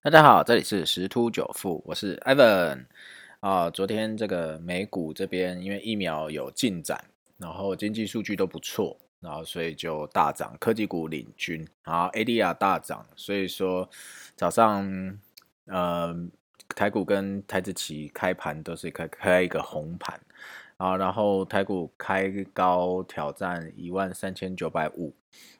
大家好，这里是十突九富，我是 Evan 啊。昨天这个美股这边因为疫苗有进展，然后经济数据都不错，然后所以就大涨，科技股领军，然后 ADR 大涨，所以说早上呃台股跟台资企开盘都是开开一个红盘啊，然后台股开高挑战一万三千九百五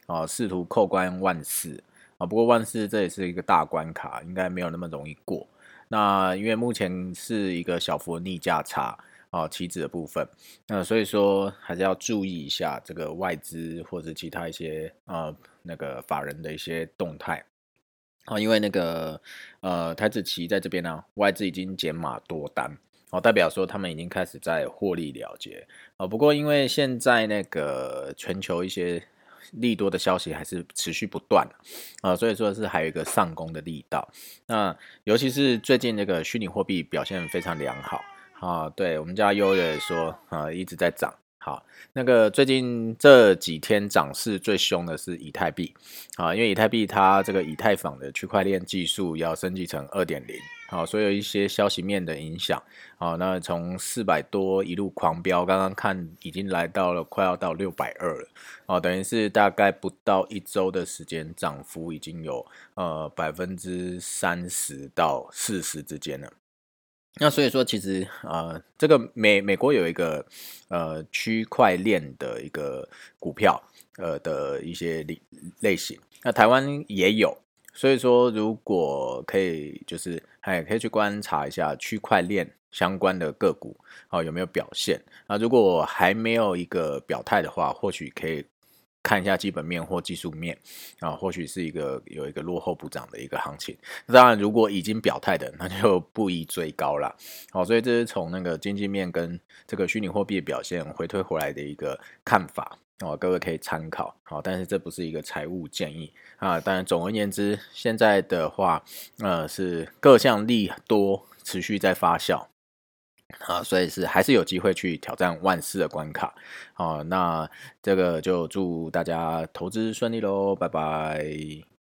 啊，试图扣关万四。啊，不过万事这也是一个大关卡，应该没有那么容易过。那因为目前是一个小幅逆价差啊，期指的部分，那所以说还是要注意一下这个外资或者其他一些呃那个法人的一些动态啊，因为那个呃台子棋在这边呢，外资已经减码多单，哦，代表说他们已经开始在获利了结啊。不过因为现在那个全球一些利多的消息还是持续不断啊，所以说是还有一个上攻的力道。那尤其是最近这个虚拟货币表现非常良好啊，对我们家优也说啊一直在涨。好，那个最近这几天涨势最凶的是以太币啊，因为以太币它这个以太坊的区块链技术要升级成二点零。好，所以有一些消息面的影响，好，那从四百多一路狂飙，刚刚看已经来到了快要到六百二了，哦，等于是大概不到一周的时间，涨幅已经有呃百分之三十到四十之间了。那所以说，其实呃，这个美美国有一个呃区块链的一个股票呃的一些类类型，那台湾也有。所以说，如果可以，就是哎，可以去观察一下区块链相关的个股啊有没有表现。那如果还没有一个表态的话，或许可以看一下基本面或技术面啊，或许是一个有一个落后补涨的一个行情。当然，如果已经表态的，那就不宜追高了。好，所以这是从那个经济面跟这个虚拟货币表现回推回来的一个看法。哦，各位可以参考，好，但是这不是一个财务建议啊。当然，总而言之，现在的话，呃，是各项利多持续在发酵啊，所以是还是有机会去挑战万四的关卡。啊，那这个就祝大家投资顺利喽，拜拜。